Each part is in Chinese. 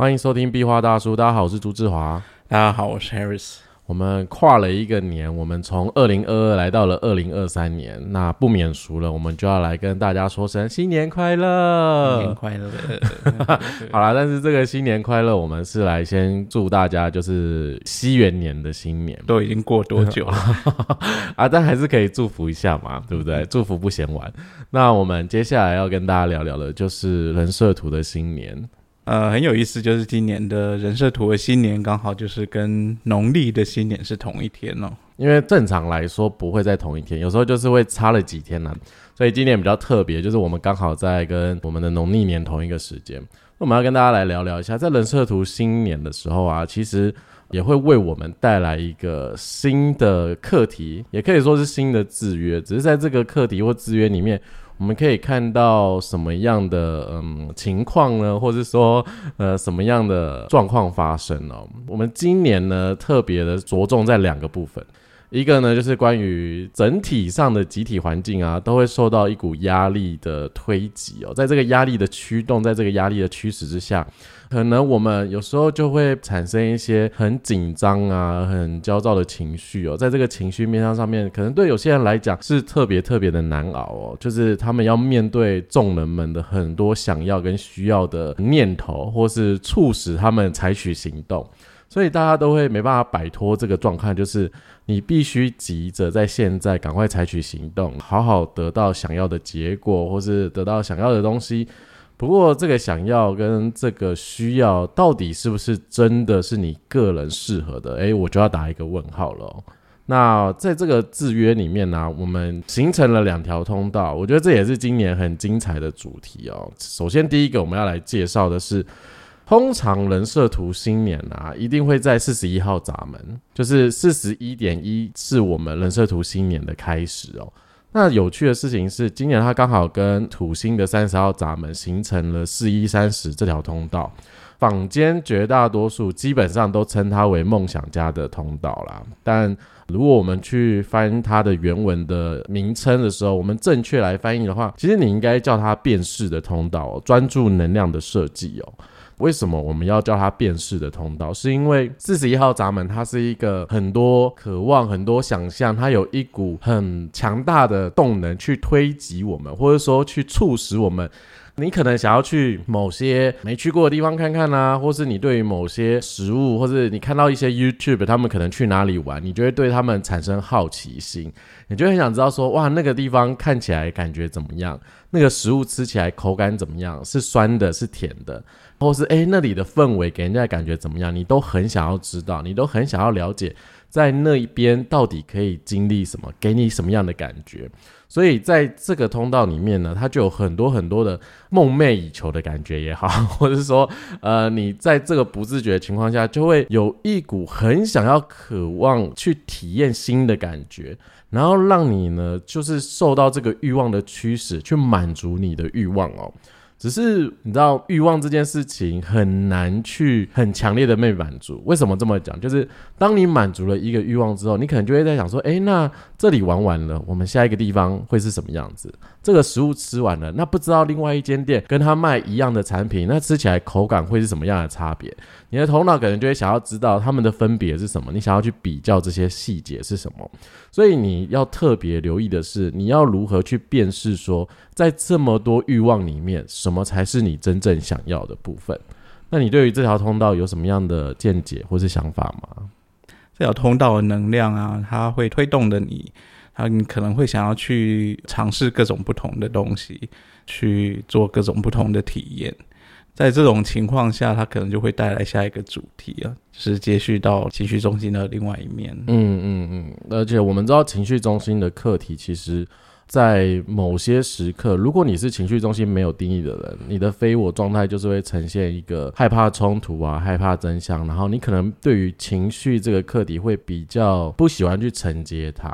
欢迎收听壁画大叔。大家好，我是朱志华。大家好，我是 Harris。我们跨了一个年，我们从二零二二来到了二零二三年，那不免俗了，我们就要来跟大家说声新年快乐，新年快乐。好啦，但是这个新年快乐，我们是来先祝大家就是西元年的新年，都已经过多久了 啊？但还是可以祝福一下嘛，对不对？祝福不嫌晚。那我们接下来要跟大家聊聊的就是人设图的新年。呃，很有意思，就是今年的人设图的新年刚好就是跟农历的新年是同一天哦。因为正常来说不会在同一天，有时候就是会差了几天呢。所以今年比较特别，就是我们刚好在跟我们的农历年同一个时间。那我们要跟大家来聊聊一下，在人设图新年的时候啊，其实也会为我们带来一个新的课题，也可以说是新的制约。只是在这个课题或制约里面。我们可以看到什么样的嗯情况呢？或者说呃什么样的状况发生呢？我们今年呢特别的着重在两个部分，一个呢就是关于整体上的集体环境啊，都会受到一股压力的推挤哦，在这个压力的驱动，在这个压力的驱使之下。可能我们有时候就会产生一些很紧张啊、很焦躁的情绪哦，在这个情绪面上上面，可能对有些人来讲是特别特别的难熬哦，就是他们要面对众人们的很多想要跟需要的念头，或是促使他们采取行动，所以大家都会没办法摆脱这个状况，就是你必须急着在现在赶快采取行动，好好得到想要的结果，或是得到想要的东西。不过，这个想要跟这个需要，到底是不是真的是你个人适合的？诶，我就要打一个问号了。那在这个制约里面呢，我们形成了两条通道，我觉得这也是今年很精彩的主题哦。首先，第一个我们要来介绍的是，通常人设图新年啊，一定会在四十一号闸门，就是四十一点一是我们人设图新年的开始哦。那有趣的事情是，今年它刚好跟土星的三十号闸门形成了四一三十这条通道，坊间绝大多数基本上都称它为梦想家的通道啦。但如果我们去翻它的原文的名称的时候，我们正确来翻译的话，其实你应该叫它变式的通道，专注能量的设计哦。为什么我们要叫它辨识的通道？是因为四十一号闸门，它是一个很多渴望、很多想象，它有一股很强大的动能去推及我们，或者说去促使我们。你可能想要去某些没去过的地方看看啊，或是你对于某些食物，或是你看到一些 YouTube，他们可能去哪里玩，你就会对他们产生好奇心，你就很想知道说，哇，那个地方看起来感觉怎么样？那个食物吃起来口感怎么样？是酸的，是甜的？或是诶，那里的氛围给人家感觉怎么样？你都很想要知道，你都很想要了解，在那一边到底可以经历什么，给你什么样的感觉？所以在这个通道里面呢，它就有很多很多的梦寐以求的感觉也好，或者说，呃，你在这个不自觉的情况下，就会有一股很想要、渴望去体验新的感觉，然后让你呢，就是受到这个欲望的驱使，去满足你的欲望哦。只是你知道欲望这件事情很难去很强烈的被满足。为什么这么讲？就是当你满足了一个欲望之后，你可能就会在想说：，哎，那这里玩完了，我们下一个地方会是什么样子？这个食物吃完了，那不知道另外一间店跟他卖一样的产品，那吃起来口感会是什么样的差别？你的头脑可能就会想要知道他们的分别是什么，你想要去比较这些细节是什么。所以你要特别留意的是，你要如何去辨识说，在这么多欲望里面，什么才是你真正想要的部分？那你对于这条通道有什么样的见解或是想法吗？这条通道的能量啊，它会推动的你，啊，你可能会想要去尝试各种不同的东西，去做各种不同的体验。在这种情况下，它可能就会带来下一个主题啊，就是接续到情绪中心的另外一面。嗯嗯嗯，而且我们知道情绪中心的课题，其实，在某些时刻，如果你是情绪中心没有定义的人，你的非我状态就是会呈现一个害怕冲突啊，害怕真相，然后你可能对于情绪这个课题会比较不喜欢去承接它。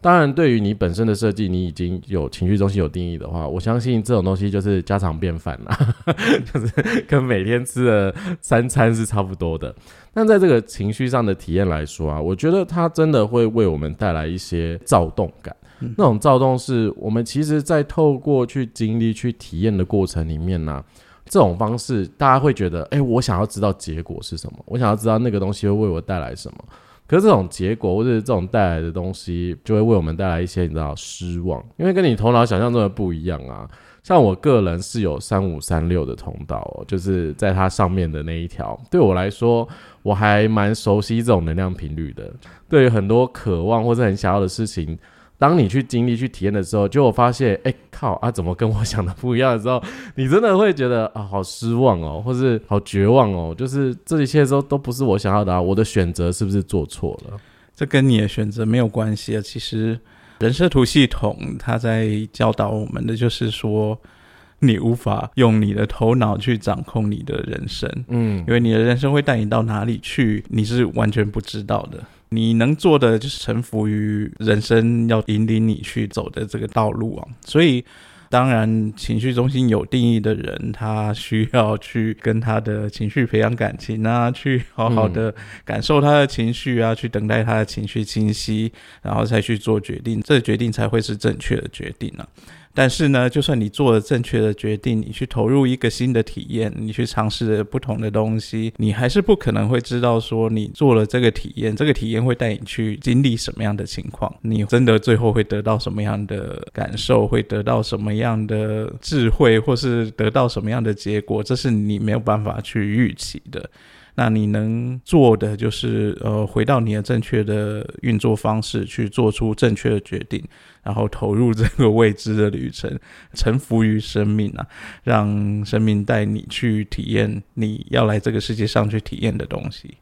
当然，对于你本身的设计，你已经有情绪中心有定义的话，我相信这种东西就是家常便饭了，就是跟每天吃的三餐是差不多的。但在这个情绪上的体验来说啊，我觉得它真的会为我们带来一些躁动感。那种躁动是我们其实在透过去经历、去体验的过程里面呢。这种方式，大家会觉得，哎，我想要知道结果是什么，我想要知道那个东西会为我带来什么。可是这种结果或者这种带来的东西，就会为我们带来一些你知道失望，因为跟你头脑想象中的不一样啊。像我个人是有三五三六的通道哦，就是在它上面的那一条，对我来说，我还蛮熟悉这种能量频率的。对于很多渴望或者很想要的事情。当你去经历、去体验的时候，就我发现，哎靠啊，怎么跟我想的不一样的时候，你真的会觉得啊，好失望哦，或是好绝望哦，就是这一切都都不是我想要的啊，我的选择是不是做错了？这跟你的选择没有关系啊。其实人设图系统它在教导我们的就是说，你无法用你的头脑去掌控你的人生，嗯，因为你的人生会带你到哪里去，你是完全不知道的。你能做的就是臣服于人生要引领你去走的这个道路啊，所以当然情绪中心有定义的人，他需要去跟他的情绪培养感情啊，去好好的感受他的情绪啊，去等待他的情绪清晰，然后再去做决定，这决定才会是正确的决定啊。但是呢，就算你做了正确的决定，你去投入一个新的体验，你去尝试不同的东西，你还是不可能会知道说你做了这个体验，这个体验会带你去经历什么样的情况，你真的最后会得到什么样的感受，会得到什么样的智慧，或是得到什么样的结果，这是你没有办法去预期的。那你能做的就是，呃，回到你的正确的运作方式，去做出正确的决定，然后投入这个未知的旅程，臣服于生命啊，让生命带你去体验你要来这个世界上去体验的东西。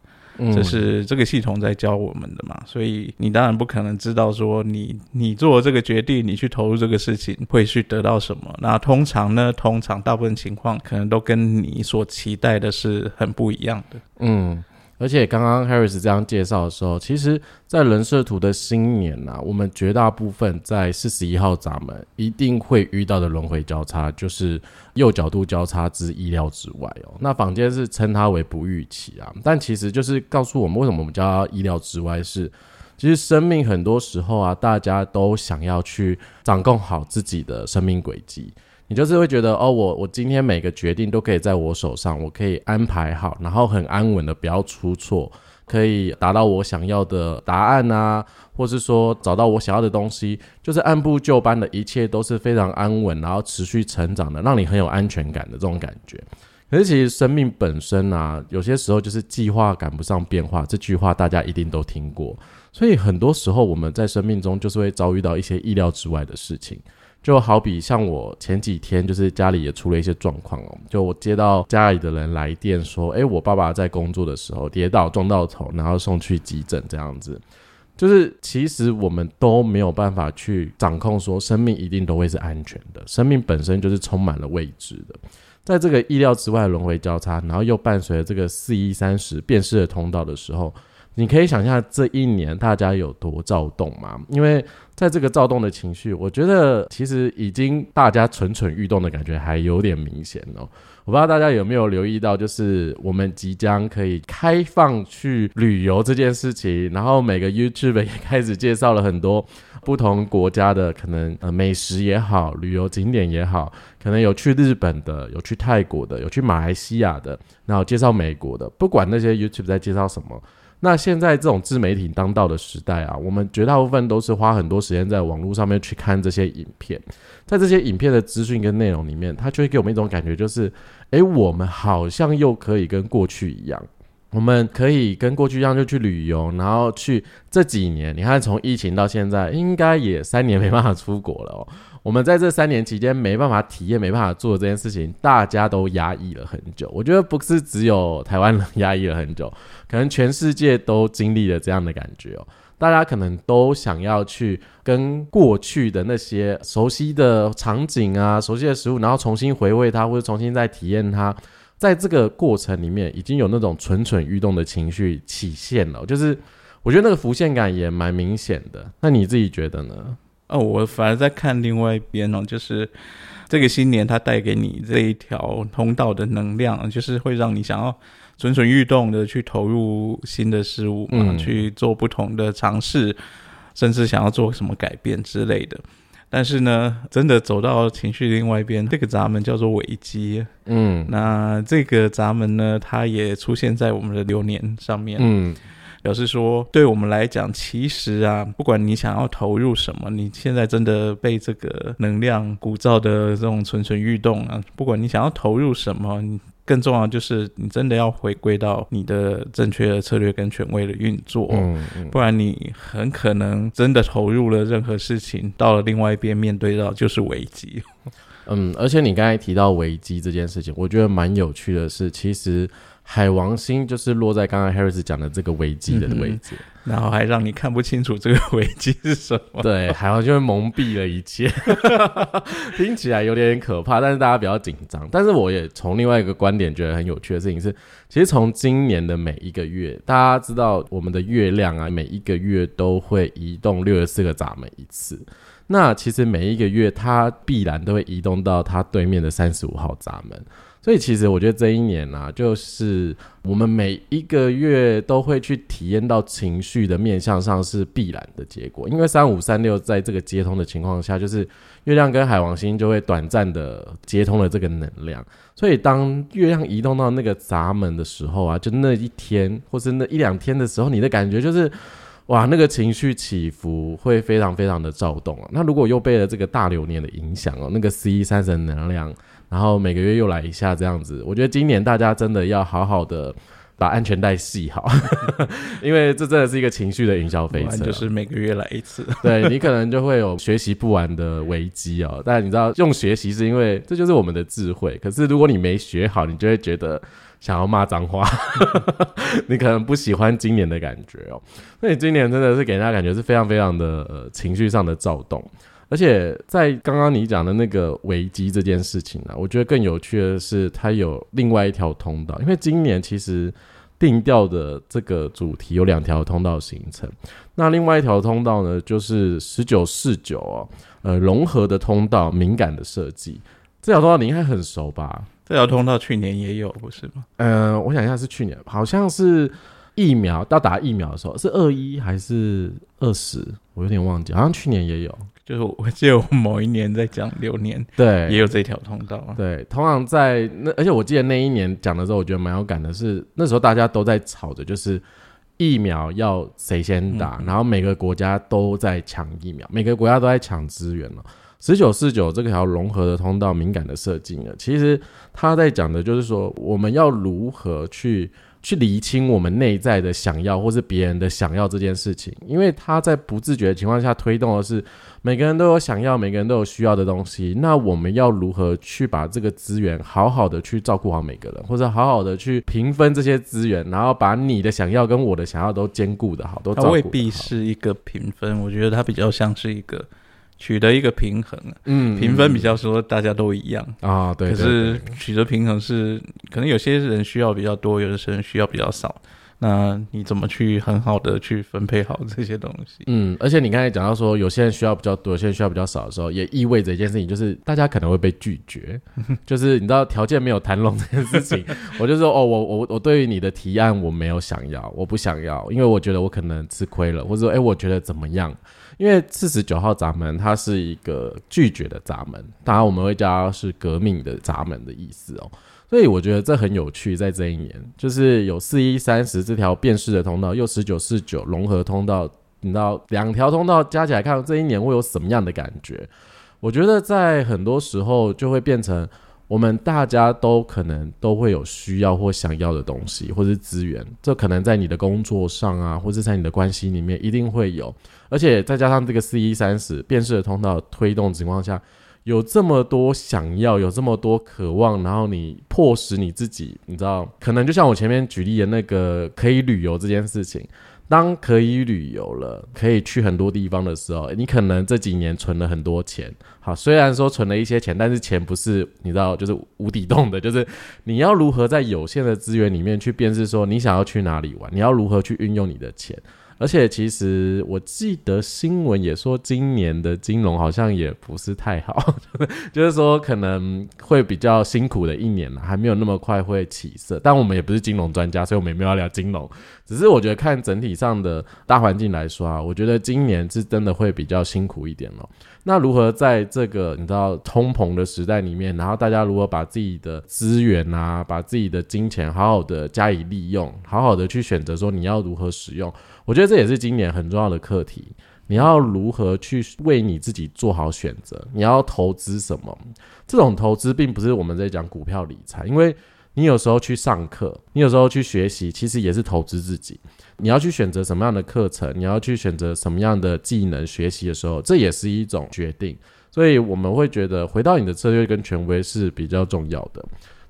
这是这个系统在教我们的嘛，所以你当然不可能知道说你你做这个决定，你去投入这个事情会去得到什么。那通常呢，通常大部分情况可能都跟你所期待的是很不一样的。嗯。而且刚刚 Harris 这样介绍的时候，其实，在人设图的新年呐，我们绝大部分在四十一号闸门一定会遇到的轮回交叉，就是右角度交叉之意料之外哦。那坊间是称它为不预期啊，但其实就是告诉我们，为什么我们叫它意料之外？是其实生命很多时候啊，大家都想要去掌控好自己的生命轨迹。你就是会觉得哦，我我今天每个决定都可以在我手上，我可以安排好，然后很安稳的不要出错，可以达到我想要的答案啊，或是说找到我想要的东西，就是按部就班的一切都是非常安稳，然后持续成长的，让你很有安全感的这种感觉。可是其实生命本身啊，有些时候就是计划赶不上变化，这句话大家一定都听过，所以很多时候我们在生命中就是会遭遇到一些意料之外的事情。就好比像我前几天，就是家里也出了一些状况哦。就我接到家里的人来电说，诶，我爸爸在工作的时候跌倒撞到头，然后送去急诊这样子。就是其实我们都没有办法去掌控，说生命一定都会是安全的。生命本身就是充满了未知的，在这个意料之外轮回交叉，然后又伴随着这个四一三十变式的通道的时候。你可以想象这一年大家有多躁动吗？因为在这个躁动的情绪，我觉得其实已经大家蠢蠢欲动的感觉还有点明显哦。我不知道大家有没有留意到，就是我们即将可以开放去旅游这件事情，然后每个 YouTube 也开始介绍了很多不同国家的可能呃美食也好，旅游景点也好，可能有去日本的，有去泰国的，有去马来西亚的，然后介绍美国的，不管那些 YouTube 在介绍什么。那现在这种自媒体当道的时代啊，我们绝大部分都是花很多时间在网络上面去看这些影片，在这些影片的资讯跟内容里面，它就会给我们一种感觉，就是，诶，我们好像又可以跟过去一样，我们可以跟过去一样就去旅游，然后去这几年，你看从疫情到现在，应该也三年没办法出国了哦。我们在这三年期间没办法体验、没办法做这件事情，大家都压抑了很久。我觉得不是只有台湾人压抑了很久，可能全世界都经历了这样的感觉哦。大家可能都想要去跟过去的那些熟悉的场景啊、熟悉的食物，然后重新回味它，或者重新再体验它。在这个过程里面，已经有那种蠢蠢欲动的情绪起现了，就是我觉得那个浮现感也蛮明显的。那你自己觉得呢？哦，我反而在看另外一边哦，就是这个新年它带给你这一条通道的能量，就是会让你想要蠢蠢欲动的去投入新的事物嘛，去做不同的尝试，甚至想要做什么改变之类的。但是呢，真的走到情绪另外一边，这个闸门叫做危机。嗯那这个闸门呢，它也出现在我们的流年上面。嗯表示说，对我们来讲，其实啊，不管你想要投入什么，你现在真的被这个能量鼓噪的这种蠢蠢欲动啊，不管你想要投入什么，你更重要就是你真的要回归到你的正确的策略跟权威的运作。嗯嗯不然你很可能真的投入了任何事情，到了另外一边面对到就是危机。嗯，而且你刚才提到危机这件事情，我觉得蛮有趣的是，其实海王星就是落在刚刚 Harris 讲的这个危机的位置。然后还让你看不清楚这个危机是什么。对，海王就会蒙蔽了一切，听起来有点可怕，但是大家不要紧张。但是我也从另外一个观点觉得很有趣的事情是，其实从今年的每一个月，大家知道我们的月亮啊，每一个月都会移动六十四个闸门一次。那其实每一个月它必然都会移动到它对面的三十五号闸门。所以其实我觉得这一年啊，就是我们每一个月都会去体验到情绪的面向上是必然的结果，因为三五三六在这个接通的情况下，就是月亮跟海王星就会短暂的接通了这个能量，所以当月亮移动到那个闸门的时候啊，就那一天或是那一两天的时候，你的感觉就是。哇，那个情绪起伏会非常非常的躁动啊！那如果又被了这个大流年的影响哦，那个 C 三神能量，然后每个月又来一下这样子，我觉得今年大家真的要好好的把安全带系好，因为这真的是一个情绪的云霄飞车，就是每个月来一次。对你可能就会有学习不完的危机哦。但你知道，用学习是因为这就是我们的智慧，可是如果你没学好，你就会觉得想要骂脏话，你可能不喜欢今年的感觉哦。所以今年真的是给人家感觉是非常非常的呃情绪上的躁动。而且在刚刚你讲的那个危机这件事情呢、我觉得更有趣的是，它有另外一条通道，因为今年其实定调的这个主题有两条通道形成。那另外一条通道呢，就是十九四九哦，呃，融合的通道，敏感的设计。这条通道你应该很熟吧？这条通道去年也有，不是吗？呃，我想一下，是去年，好像是疫苗到打疫苗的时候，是二一还是二十？我有点忘记，好像去年也有。就是 我记得我某一年在讲流年，对，也有这条通道啊。对，通常在那，而且我记得那一年讲的时候，我觉得蛮有感的是，那时候大家都在吵着，就是疫苗要谁先打，然后每个国家都在抢疫苗，每个国家都在抢资源了。十九四九这条融合的通道，敏感的设计呢，其实他在讲的就是说，我们要如何去去厘清我们内在的想要，或是别人的想要这件事情，因为他在不自觉的情况下推动的是每个人都有想要，每个人都有需要的东西。那我们要如何去把这个资源好好的去照顾好每个人，或者好好的去平分这些资源，然后把你的想要跟我的想要都兼顾的好，都照顾得好它未必是一个平分，我觉得它比较像是一个取得一个平衡啊。嗯评分比较说大家都一样，啊，对，可是取得平衡是可能有些人需要比较多，有的人需要比较少。那你怎么去很好的去分配好这些东西？嗯，而且你刚才讲到说，有些人需要比较多，有些人需要比较少的时候，也意味着一件事情，就是大家可能会被拒绝，就是你知道条件没有谈拢这件事情，我就说哦，我我我对于你的提案我没有想要，我不想要，因为我觉得我可能吃亏了，或者说哎，我觉得怎么样？因为四十九号闸门它是一个拒绝的闸门，当然我们会叫它是革命的闸门的意思哦。所以我觉得这很有趣，在这一年，就是有四一三十这条辨识的通道，又十九四九融合通道，你知道两条通道加起来看，这一年会有什么样的感觉？我觉得在很多时候就会变成我们大家都可能都会有需要或想要的东西，或是资源，这可能在你的工作上啊，或者在你的关系里面一定会有，而且再加上这个四一三十辨识的通道推动情况下。有这么多想要，有这么多渴望，然后你迫使你自己，你知道，可能就像我前面举例的那个可以旅游这件事情，当可以旅游了，可以去很多地方的时候，你可能这几年存了很多钱。好，虽然说存了一些钱，但是钱不是你知道，就是无底洞的，就是你要如何在有限的资源里面去辨识说你想要去哪里玩，你要如何去运用你的钱。而且其实我记得新闻也说，今年的金融好像也不是太好，就是说可能会比较辛苦的一年了，还没有那么快会起色。但我们也不是金融专家，所以我们也没有聊金融。只是我觉得看整体上的大环境来说啊，我觉得今年是真的会比较辛苦一点了。那如何在这个你知道通膨的时代里面，然后大家如何把自己的资源啊，把自己的金钱好好的加以利用，好好的去选择说你要如何使用？我觉得这也是今年很重要的课题。你要如何去为你自己做好选择？你要投资什么？这种投资并不是我们在讲股票理财，因为你有时候去上课，你有时候去学习，其实也是投资自己。你要去选择什么样的课程，你要去选择什么样的技能学习的时候，这也是一种决定。所以我们会觉得，回到你的策略跟权威是比较重要的。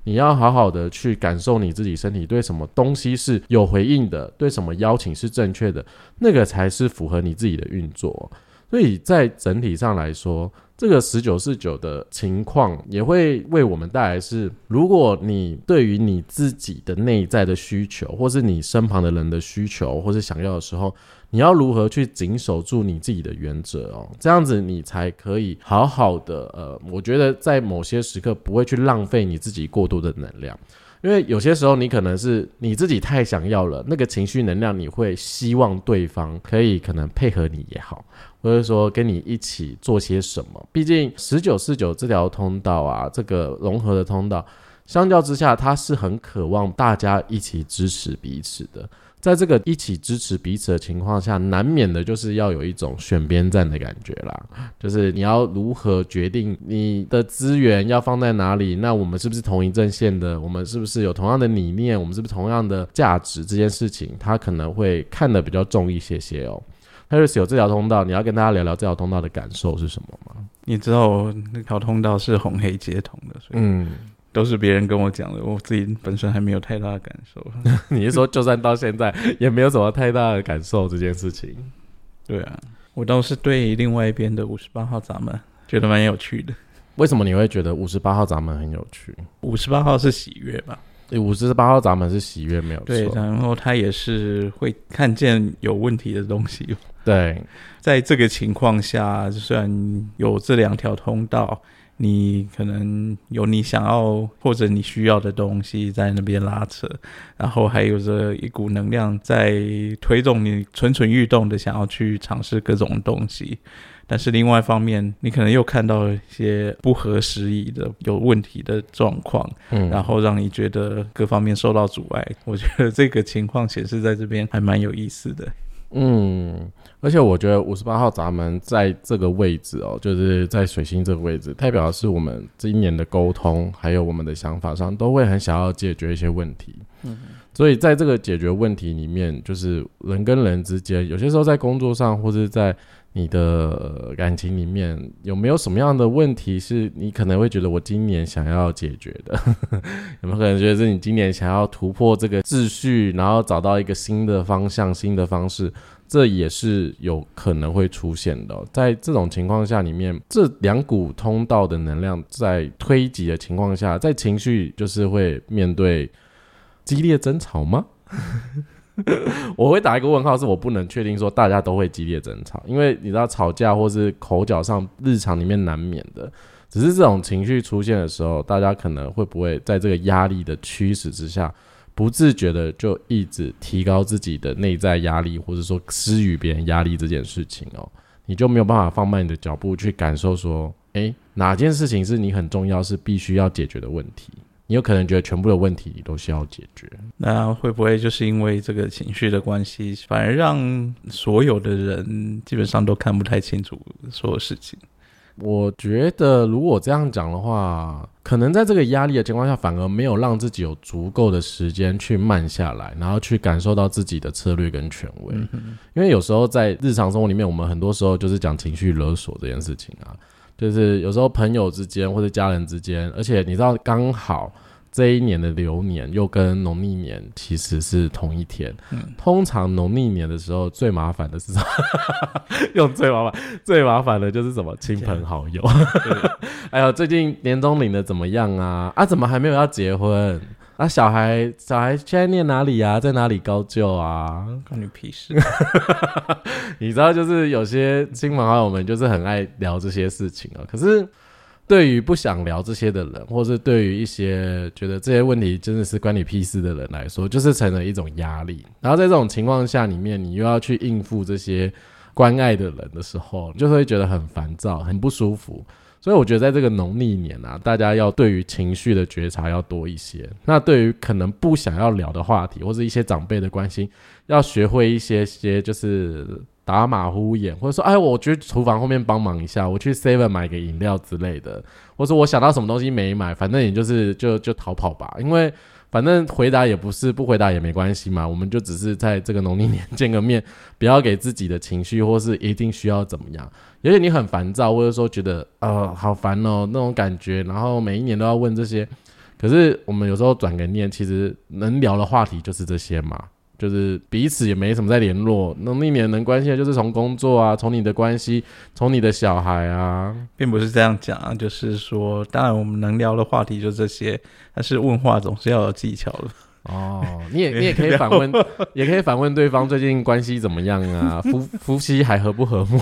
你要好好的去感受你自己身体对什么东西是有回应的，对什么邀请是正确的，那个才是符合你自己的运作。所以在整体上来说。这个十九四九的情况也会为我们带来是，如果你对于你自己的内在的需求，或是你身旁的人的需求，或是想要的时候，你要如何去紧守住你自己的原则哦？这样子你才可以好好的呃，我觉得在某些时刻不会去浪费你自己过多的能量。因为有些时候你可能是你自己太想要了，那个情绪能量，你会希望对方可以可能配合你也好，或者说跟你一起做些什么。毕竟十九四九这条通道啊，这个融合的通道，相较之下，它是很渴望大家一起支持彼此的。在这个一起支持彼此的情况下，难免的就是要有一种选边站的感觉啦。就是你要如何决定你的资源要放在哪里？那我们是不是同一阵线的？我们是不是有同样的理念？我们是不是同样的价值？这件事情，他可能会看得比较重一些些哦。Harris 有这条通道，你要跟大家聊聊这条通道的感受是什么吗？你知道那条通道是红黑接通的，所以嗯。都是别人跟我讲的，我自己本身还没有太大的感受。你是说，就算到现在也没有什么太大的感受这件事情？对啊，我倒是对另外一边的五十八号闸门觉得蛮有趣的。为什么你会觉得五十八号闸门很有趣？五十八号是喜悦吧？对五十八号闸门是喜悦，没有错。对，然后他也是会看见有问题的东西。对，在这个情况下，虽然有这两条通道。你可能有你想要或者你需要的东西在那边拉扯，然后还有着一股能量在推动你蠢蠢欲动的想要去尝试各种东西，但是另外一方面，你可能又看到一些不合时宜的有问题的状况，嗯，然后让你觉得各方面受到阻碍。我觉得这个情况显示在这边还蛮有意思的。嗯，而且我觉得五十八号闸门在这个位置哦，就是在水星这个位置，代表的是我们今年的沟通，还有我们的想法上，都会很想要解决一些问题。嗯，所以在这个解决问题里面，就是人跟人之间，有些时候在工作上，或者在你的感情里面，有没有什么样的问题是你可能会觉得我今年想要解决的？有没有可能觉得是你今年想要突破这个秩序，然后找到一个新的方向、新的方式？这也是有可能会出现的。在这种情况下，里面这两股通道的能量在推挤的情况下，在情绪就是会面对激烈争吵吗？我会打一个问号，是我不能确定说大家都会激烈争吵，因为你知道吵架或是口角上日常里面难免的，只是这种情绪出现的时候，大家可能会不会在这个压力的驱使之下，不自觉的就一直提高自己的内在压力，或者说施予别人压力这件事情哦，你就没有办法放慢你的脚步去感受说，诶，哪件事情是你很重要是必须要解决的问题。你有可能觉得全部的问题你都需要解决，那会不会就是因为这个情绪的关系，反而让所有的人基本上都看不太清楚所有事情？我觉得如果这样讲的话，可能在这个压力的情况下，反而没有让自己有足够的时间去慢下来，然后去感受到自己的策略跟权威。因为有时候在日常生活里面，我们很多时候就是讲情绪勒索这件事情啊。就是有时候朋友之间或者家人之间，而且你知道刚好这一年的流年又跟农历年其实是同一天。嗯，通常农历年的时候最麻烦的是什么？用最麻烦最麻烦的就是什么亲朋好友。哎呦，最近年终领的怎么样啊？啊，怎么还没有要结婚？啊，小孩小孩现在念哪里啊？在哪里高就啊？关你屁事！你知道，就是有些亲朋好友们就是很爱聊这些事情啊。可是对于不想聊这些的人，或是对于一些觉得这些问题真的是关你屁事的人来说，就是成了一种压力。然后在这种情况下里面，你又要去应付这些关爱的人的时候，就会觉得很烦躁、很不舒服。所以我觉得在这个农历年啊，大家要对于情绪的觉察要多一些。那对于可能不想要聊的话题，或者一些长辈的关心，要学会一些些就是打马虎眼，或者说，哎，我觉得厨房后面帮忙一下，我去 Seven 买个饮料之类的，或者我想到什么东西没买，反正也就是就就逃跑吧，因为。反正回答也不是，不回答也没关系嘛。我们就只是在这个农历年 见个面，不要给自己的情绪或是一定需要怎么样。也许你很烦躁，或者说觉得呃好烦哦那种感觉，然后每一年都要问这些。可是我们有时候转个念，其实能聊的话题就是这些嘛。就是彼此也没什么在联络，农历年能关心的就是从工作啊，从你的关系，从你的小孩啊，并不是这样讲啊。就是说，当然我们能聊的话题就这些，但是问话总是要有技巧的。哦，你也你也可以 反问，也可以反问对方最近关系怎么样啊？夫夫妻还和不和睦？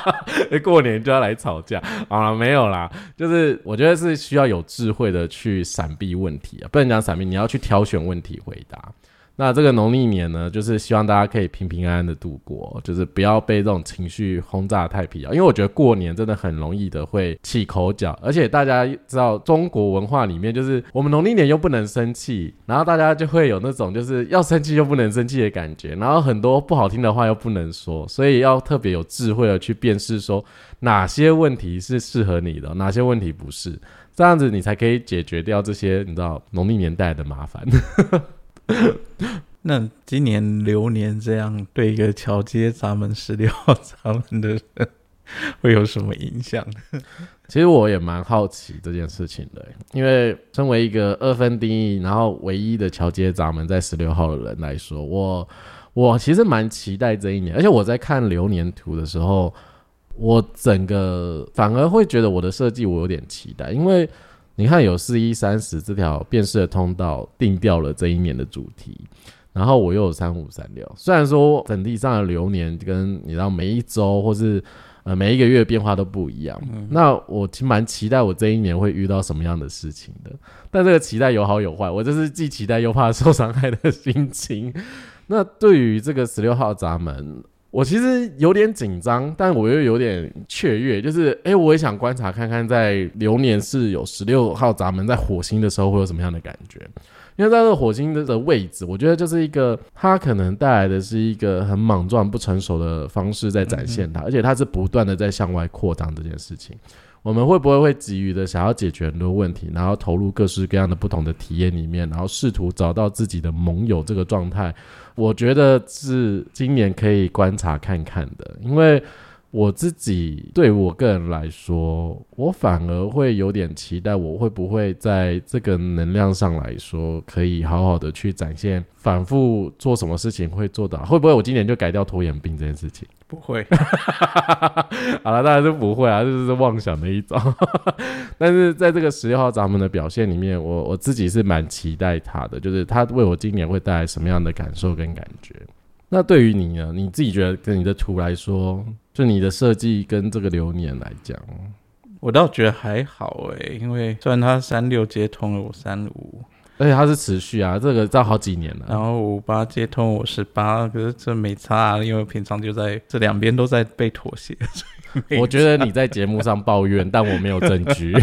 过年就要来吵架啊？没有啦，就是我觉得是需要有智慧的去闪避问题啊，不能讲闪避，你要去挑选问题回答。那这个农历年呢，就是希望大家可以平平安安的度过，就是不要被这种情绪轰炸太疲劳。因为我觉得过年真的很容易的会起口角，而且大家知道中国文化里面，就是我们农历年又不能生气，然后大家就会有那种就是要生气又不能生气的感觉，然后很多不好听的话又不能说，所以要特别有智慧的去辨识说哪些问题是适合你的，哪些问题不是，这样子你才可以解决掉这些你知道农历年带来的麻烦。那今年流年这样对一个桥接咱们十六号咱们的人会有什么影响？其实我也蛮好奇这件事情的，因为身为一个二分定义，然后唯一的桥接闸门在十六号的人来说，我我其实蛮期待这一年，而且我在看流年图的时候，我整个反而会觉得我的设计我有点期待，因为。你看，有四一三十这条变式的通道定掉了这一年的主题，然后我又有三五三六。虽然说整体上的流年跟你知道每一周或是呃每一个月变化都不一样，那我其实蛮期待我这一年会遇到什么样的事情的。但这个期待有好有坏，我这是既期待又怕受伤害的心情。那对于这个十六号闸门。我其实有点紧张，但我又有点雀跃，就是哎，我也想观察看看，在流年是有十六号闸门在火星的时候会有什么样的感觉。因为在这个火星的的位置，我觉得就是一个它可能带来的是一个很莽撞、不成熟的方式在展现它，而且它是不断的在向外扩张这件事情。我们会不会会急于的想要解决很多问题，然后投入各式各样的不同的体验里面，然后试图找到自己的盟友这个状态？我觉得是今年可以观察看看的，因为。我自己对我个人来说，我反而会有点期待，我会不会在这个能量上来说，可以好好的去展现，反复做什么事情会做到？会不会我今年就改掉拖延病这件事情？不会，好了，当然是不会啊，这是妄想的一种。但是在这个十六号闸门的表现里面，我我自己是蛮期待他的，就是他为我今年会带来什么样的感受跟感觉。那对于你呢？你自己觉得跟你的图来说？就你的设计跟这个流年来讲，我倒觉得还好诶，因为虽然它三六接通了我三五，而且它是持续啊，这个到好几年了。然后五八接通我十八，可是这没差，因为平常就在这两边都在被妥协。我觉得你在节目上抱怨，但我没有证据。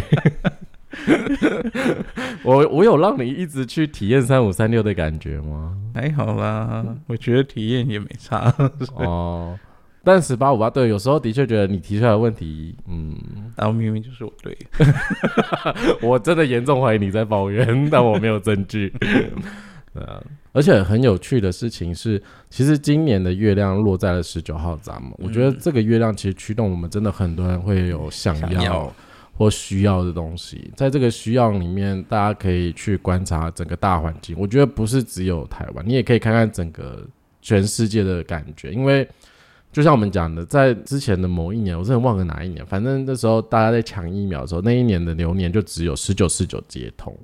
我我有让你一直去体验三五三六的感觉吗？还好啦，我觉得体验也没差 哦。但十八五八对，有时候的确觉得你提出来的问题，嗯，然后明明就是我对，我真的严重怀疑你在抱怨，但我没有证据。呃，而且很有趣的事情是，其实今年的月亮落在了十九号闸门，我觉得这个月亮其实驱动我们真的很多人会有想要或需要的东西，在这个需要里面，大家可以去观察整个大环境。我觉得不是只有台湾，你也可以看看整个全世界的感觉，因为。就像我们讲的，在之前的某一年，我真的忘了哪一年，反正那时候大家在抢疫苗的时候，那一年的流年就只有十九四九接通。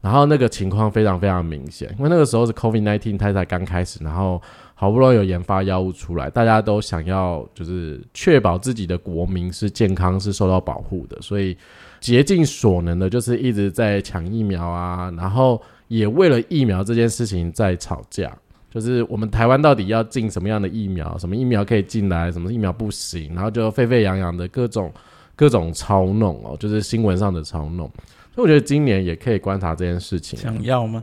然后那个情况非常非常明显，因为那个时候是 COVID nineteen 它才刚开始，然后好不容易有研发药物出来，大家都想要就是确保自己的国民是健康是受到保护的，所以竭尽所能的就是一直在抢疫苗啊，然后也为了疫苗这件事情在吵架。就是我们台湾到底要进什么样的疫苗？什么疫苗可以进来？什么疫苗不行？然后就沸沸扬扬的各种各种操弄哦，就是新闻上的操弄。所以我觉得今年也可以观察这件事情。想要吗？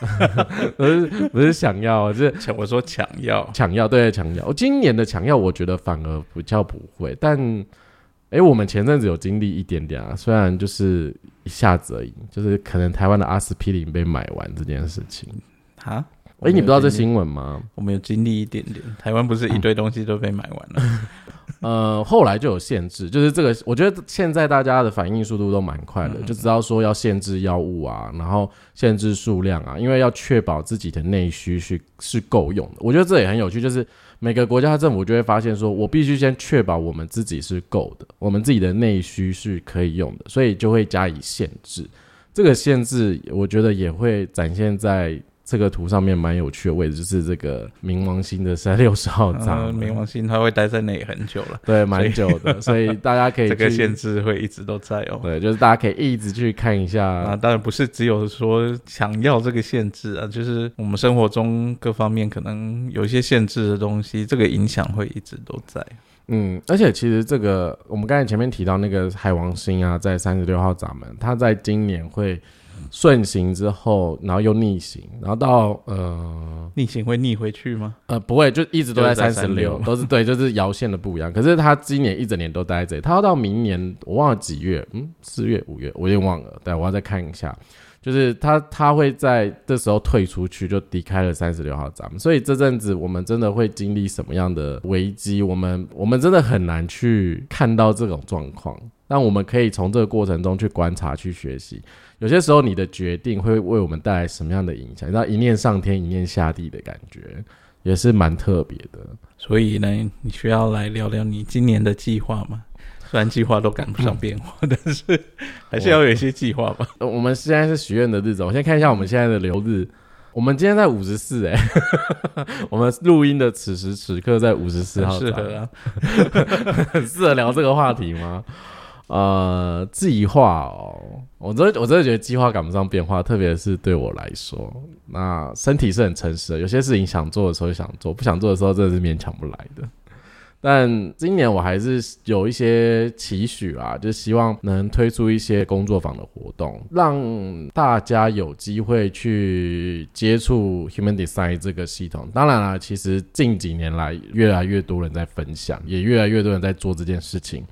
不是不是想要，是抢。我说抢要抢要，对抢要。我今年的抢要，我觉得反而比较不会。但哎，我们前阵子有经历一点点啊，虽然就是一下子而已，就是可能台湾的阿司匹林被买完这件事情啊。哎，你不知道这新闻吗？我们有经历一点点，台湾不是一堆东西都被买完了。呃，后来就有限制，就是这个，我觉得现在大家的反应速度都蛮快的，就知道说要限制药物啊，然后限制数量啊，因为要确保自己的内需是是够用的。我觉得这也很有趣，就是每个国家的政府就会发现说，我必须先确保我们自己是够的，我们自己的内需是可以用的，所以就会加以限制。这个限制，我觉得也会展现在。这个图上面蛮有趣的位置，就是这个冥王星的三六十号 闸。冥王星它会待在那里很久了，对，蛮久的，所以大家可以 这个限制会一直都在哦。对，就是大家可以一直去看一下。啊，当然不是只有说想要这个限制啊，就是我们生活中各方面可能有一些限制的东西，这个影响会一直都在。嗯，而且其实这个我们刚才前面提到那个海王星啊，在三十六号闸门，它在今年会。顺行之后，然后又逆行，然后到呃，逆行会逆回去吗？呃，不会，就一直都在三十六，都是对，就是摇线的不一样。可是他今年一整年都待在这里，他要到明年，我忘了几月，嗯，四月、五月，我有点忘了。对，我要再看一下。就是他他会在这时候退出去，就离开了三十六号闸门。所以这阵子我们真的会经历什么样的危机？我们我们真的很难去看到这种状况，但我们可以从这个过程中去观察、去学习。有些时候，你的决定会为我们带来什么样的影响？你知道一念上天，一念下地的感觉，也是蛮特别的。所以呢，你需要来聊聊你今年的计划吗？虽然计划都赶不上变化，但是 还是要有一些计划吧。我们现在是许愿的日子，我先看一下我们现在的流日。我们今天在五十四，哎，我们录音的此时此刻在五十四号，适合啊，很 适合聊这个话题吗？呃，计划哦，我真的我真的觉得计划赶不上变化，特别是对我来说，那身体是很诚实的，有些事情想做的时候想做，不想做的时候真的是勉强不来的。但今年我还是有一些期许啊，就希望能推出一些工作坊的活动，让大家有机会去接触 Human Design 这个系统。当然了，其实近几年来越来越多人在分享，也越来越多人在做这件事情。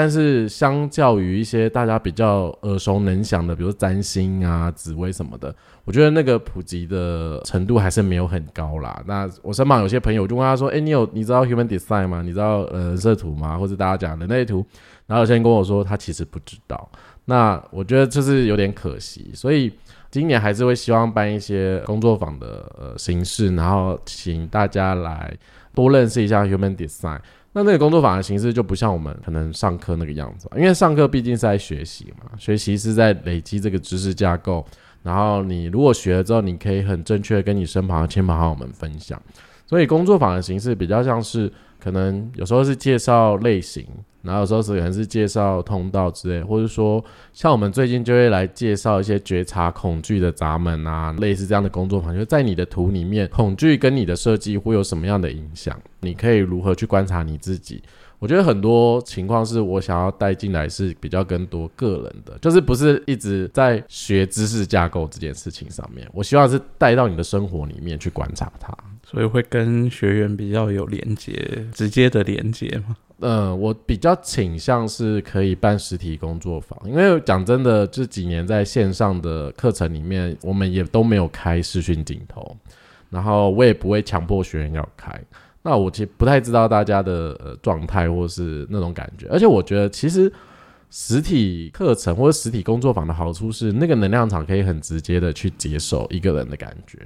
但是，相较于一些大家比较耳熟能详的，比如占星啊、紫薇什么的，我觉得那个普及的程度还是没有很高啦。那我身旁有些朋友就问他说：“哎，你有你知道 Human Design 吗？你知道呃人设图吗？或者大家讲人类图？”然后有些人跟我说他其实不知道。那我觉得就是有点可惜，所以今年还是会希望办一些工作坊的呃形式，然后请大家来多认识一下 Human Design。那那个工作坊的形式就不像我们可能上课那个样子，因为上课毕竟是在学习嘛，学习是在累积这个知识架构，然后你如果学了之后，你可以很正确的跟你身旁的亲朋好友们分享，所以工作坊的形式比较像是可能有时候是介绍类型。然后有时候是可能是介绍通道之类，或者说像我们最近就会来介绍一些觉察恐惧的闸门啊，类似这样的工作坊，就在你的图里面，恐惧跟你的设计会有什么样的影响？你可以如何去观察你自己？我觉得很多情况是我想要带进来是比较更多个人的，就是不是一直在学知识架构这件事情上面，我希望是带到你的生活里面去观察它，所以会跟学员比较有连接，直接的连接吗？嗯，我比较倾向是可以办实体工作坊，因为讲真的，这几年在线上的课程里面，我们也都没有开视讯镜头，然后我也不会强迫学员要开。那我其实不太知道大家的呃状态或是那种感觉，而且我觉得其实实体课程或者实体工作坊的好处是，那个能量场可以很直接的去接受一个人的感觉。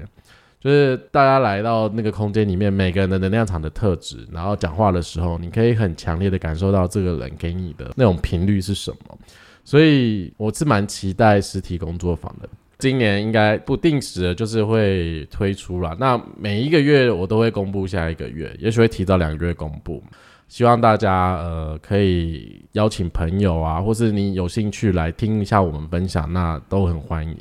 就是大家来到那个空间里面，每个人的能量场的特质，然后讲话的时候，你可以很强烈的感受到这个人给你的那种频率是什么。所以我是蛮期待实体工作坊的。今年应该不定时的，就是会推出了。那每一个月我都会公布下一个月，也许会提早两个月公布。希望大家呃可以邀请朋友啊，或是你有兴趣来听一下我们分享，那都很欢迎。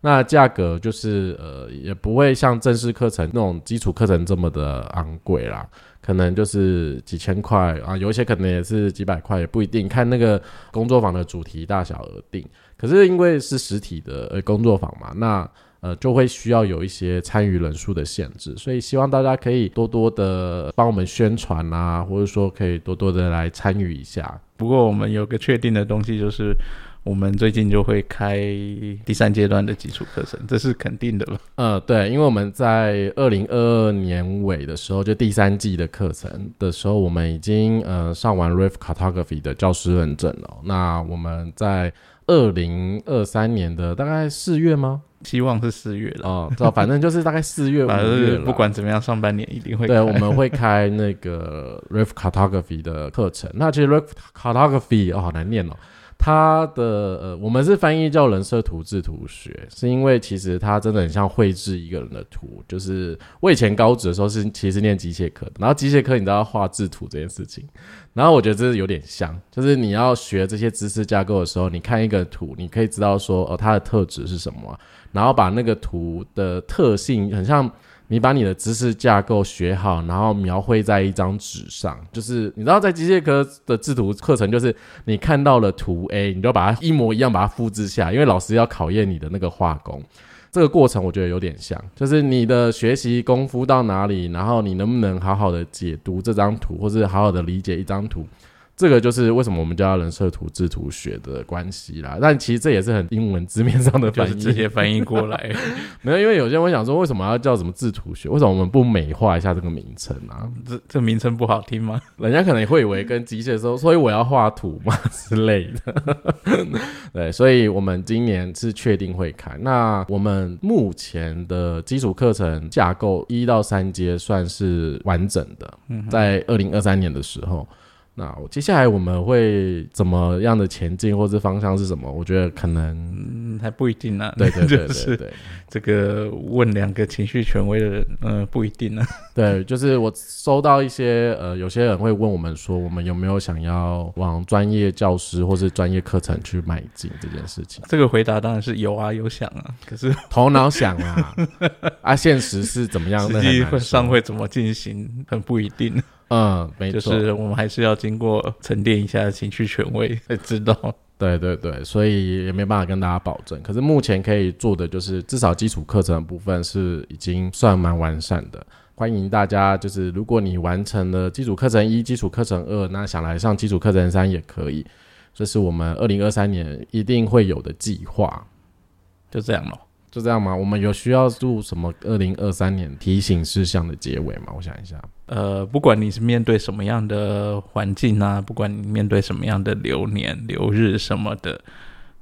那价格就是呃也不会像正式课程那种基础课程这么的昂贵啦，可能就是几千块啊，有一些可能也是几百块，也不一定，看那个工作坊的主题大小而定。可是因为是实体的呃工作坊嘛，那呃就会需要有一些参与人数的限制，所以希望大家可以多多的帮我们宣传啊，或者说可以多多的来参与一下。不过我们有个确定的东西就是。我们最近就会开第三阶段的基础课程，这是肯定的了。呃，对，因为我们在二零二二年尾的时候，就第三季的课程的时候，我们已经呃上完 Riff Cartography 的教师认证了。那我们在二零二三年的大概四月吗？希望是四月了。哦，知道，反正就是大概四月 五月不管怎么样，上半年一定会。对，我们会开那个 Riff Cartography 的课程。那其实 Riff Cartography 哦，好难念哦。它的呃，我们是翻译叫人设图制图学，是因为其实它真的很像绘制一个人的图。就是我以前高职的时候是其实念机械科的，然后机械科你知道画制图这件事情，然后我觉得这是有点像，就是你要学这些知识架构的时候，你看一个图，你可以知道说哦它的特质是什么，然后把那个图的特性很像。你把你的知识架构学好，然后描绘在一张纸上，就是你知道，在机械科的制图课程，就是你看到了图 A，你就把它一模一样把它复制下，因为老师要考验你的那个画工。这个过程我觉得有点像，就是你的学习功夫到哪里，然后你能不能好好的解读这张图，或是好好的理解一张图。这个就是为什么我们叫人设图制图学的关系啦，但其实这也是很英文字面上的翻译，直接翻译过来。没有，因为有些人会想说，为什么要叫什么制图学？为什么我们不美化一下这个名称啊？这这名称不好听吗？人家可能会以为跟机械说，所以我要画图嘛之类的。对，所以我们今年是确定会开。那我们目前的基础课程架构一到三阶算是完整的，在二零二三年的时候。那接下来我们会怎么样的前进，或者方向是什么？我觉得可能还不一定呢。对对对 对对，这个问两个情绪权威的人，嗯，不一定呢。对，就是我收到一些呃，有些人会问我们说，我们有没有想要往专业教师或是专业课程去迈进这件事情？这个回答当然是有啊，有想啊，可是头脑想啊，啊，现实是怎么样？实际上会怎么进行，很不一定。嗯，没错，就是我们还是要经过沉淀一下情绪权威 才知道。对对对，所以也没办法跟大家保证。可是目前可以做的就是，至少基础课程的部分是已经算蛮完善的。欢迎大家，就是如果你完成了基础课程一、基础课程二，那想来上基础课程三也可以。这是我们二零二三年一定会有的计划。就这样咯。就这样吗？我们有需要录什么二零二三年提醒事项的结尾吗？我想一下。呃，不管你是面对什么样的环境啊，不管你面对什么样的流年流日什么的，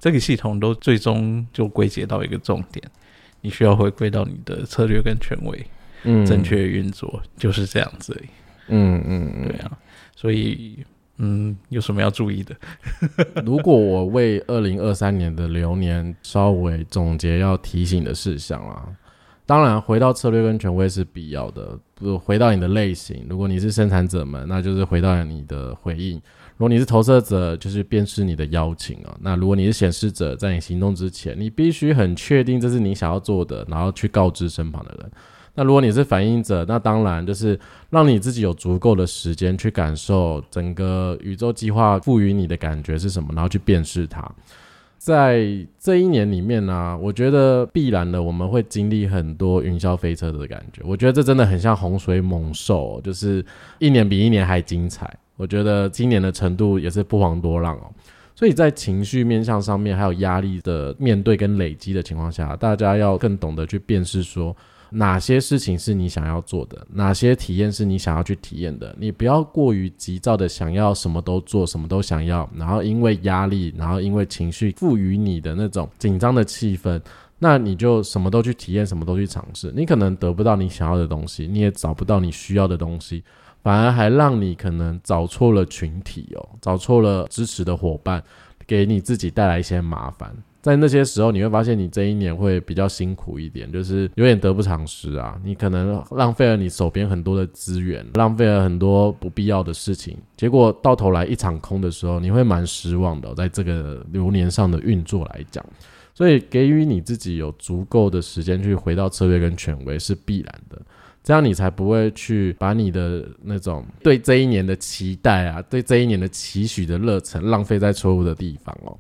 这个系统都最终就归结到一个重点，你需要回归到你的策略跟权威，嗯，正确运作就是这样子。嗯嗯嗯，对啊，所以。嗯，有什么要注意的？如果我为二零二三年的流年稍微总结要提醒的事项啊，当然回到策略跟权威是必要的。不回到你的类型，如果你是生产者们，那就是回到你的回应；如果你是投射者，就是辨识你的邀请啊。那如果你是显示者，在你行动之前，你必须很确定这是你想要做的，然后去告知身旁的人。那如果你是反应者，那当然就是让你自己有足够的时间去感受整个宇宙计划赋予你的感觉是什么，然后去辨识它。在这一年里面呢，我觉得必然的我们会经历很多云霄飞车的感觉。我觉得这真的很像洪水猛兽，就是一年比一年还精彩。我觉得今年的程度也是不遑多让哦。所以在情绪面向上面，还有压力的面对跟累积的情况下，大家要更懂得去辨识说。哪些事情是你想要做的？哪些体验是你想要去体验的？你不要过于急躁的想要什么都做，什么都想要，然后因为压力，然后因为情绪赋予你的那种紧张的气氛，那你就什么都去体验，什么都去尝试，你可能得不到你想要的东西，你也找不到你需要的东西，反而还让你可能找错了群体哦，找错了支持的伙伴，给你自己带来一些麻烦。在那些时候，你会发现你这一年会比较辛苦一点，就是有点得不偿失啊。你可能浪费了你手边很多的资源，浪费了很多不必要的事情，结果到头来一场空的时候，你会蛮失望的。在这个流年上的运作来讲，所以给予你自己有足够的时间去回到策略跟权威是必然的。这样你才不会去把你的那种对这一年的期待啊，对这一年的期许的热忱浪费在错误的地方哦，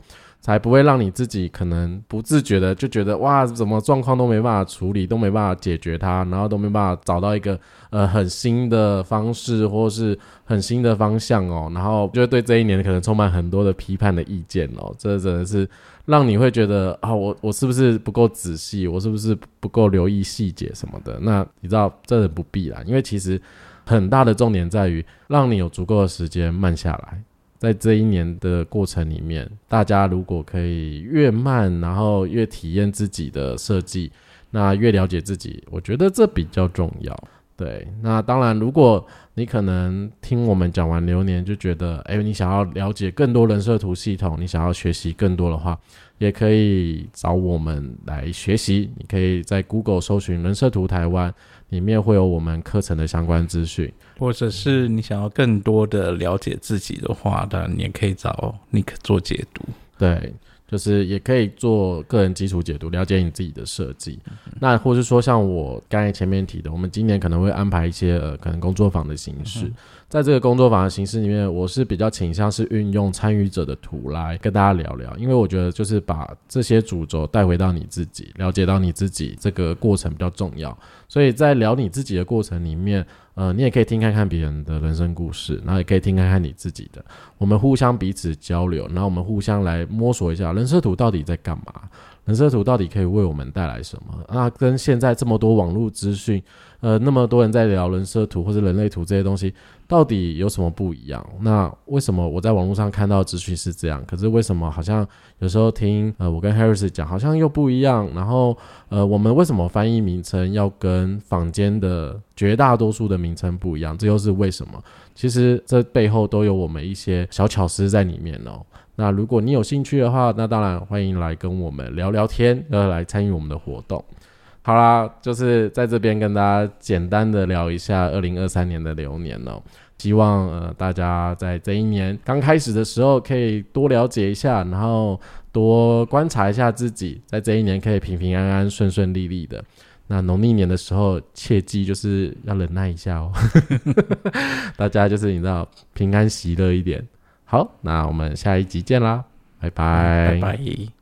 才不会让你自己可能不自觉的就觉得哇，怎么状况都没办法处理，都没办法解决它，然后都没办法找到一个呃很新的方式或是很新的方向哦，然后就会对这一年可能充满很多的批判的意见哦，这真的是。让你会觉得啊，我我是不是不够仔细？我是不是不够留意细节什么的？那你知道，这不必啦，因为其实很大的重点在于让你有足够的时间慢下来。在这一年的过程里面，大家如果可以越慢，然后越体验自己的设计，那越了解自己，我觉得这比较重要。对，那当然，如果你可能听我们讲完流年，就觉得，哎，你想要了解更多人设图系统，你想要学习更多的话，也可以找我们来学习。你可以在 Google 搜寻人设图台湾，里面会有我们课程的相关资讯。或者是你想要更多的了解自己的话，当然你也可以找 Nick 做解读。对。就是也可以做个人基础解读，了解你自己的设计。那或是说，像我刚才前面提的，我们今年可能会安排一些呃，可能工作坊的形式。在这个工作坊的形式里面，我是比较倾向是运用参与者的图来跟大家聊聊，因为我觉得就是把这些主轴带回到你自己，了解到你自己这个过程比较重要。所以在聊你自己的过程里面。呃，你也可以听看看别人的人生故事，然后也可以听看看你自己的。我们互相彼此交流，然后我们互相来摸索一下人设图到底在干嘛，人设图到底可以为我们带来什么？那跟现在这么多网络资讯。呃，那么多人在聊人设图或者人类图这些东西，到底有什么不一样？那为什么我在网络上看到资讯是这样？可是为什么好像有时候听呃我跟 Harris 讲，好像又不一样？然后呃，我们为什么翻译名称要跟坊间的绝大多数的名称不一样？这又是为什么？其实这背后都有我们一些小巧思在里面哦。那如果你有兴趣的话，那当然欢迎来跟我们聊聊天，要来参与我们的活动。好啦，就是在这边跟大家简单的聊一下二零二三年的流年哦。希望呃大家在这一年刚开始的时候可以多了解一下，然后多观察一下自己，在这一年可以平平安安、顺顺利利的。那农历年的时候，切记就是要忍耐一下哦。大家就是你知道平安喜乐一点。好，那我们下一集见啦，拜拜，拜拜。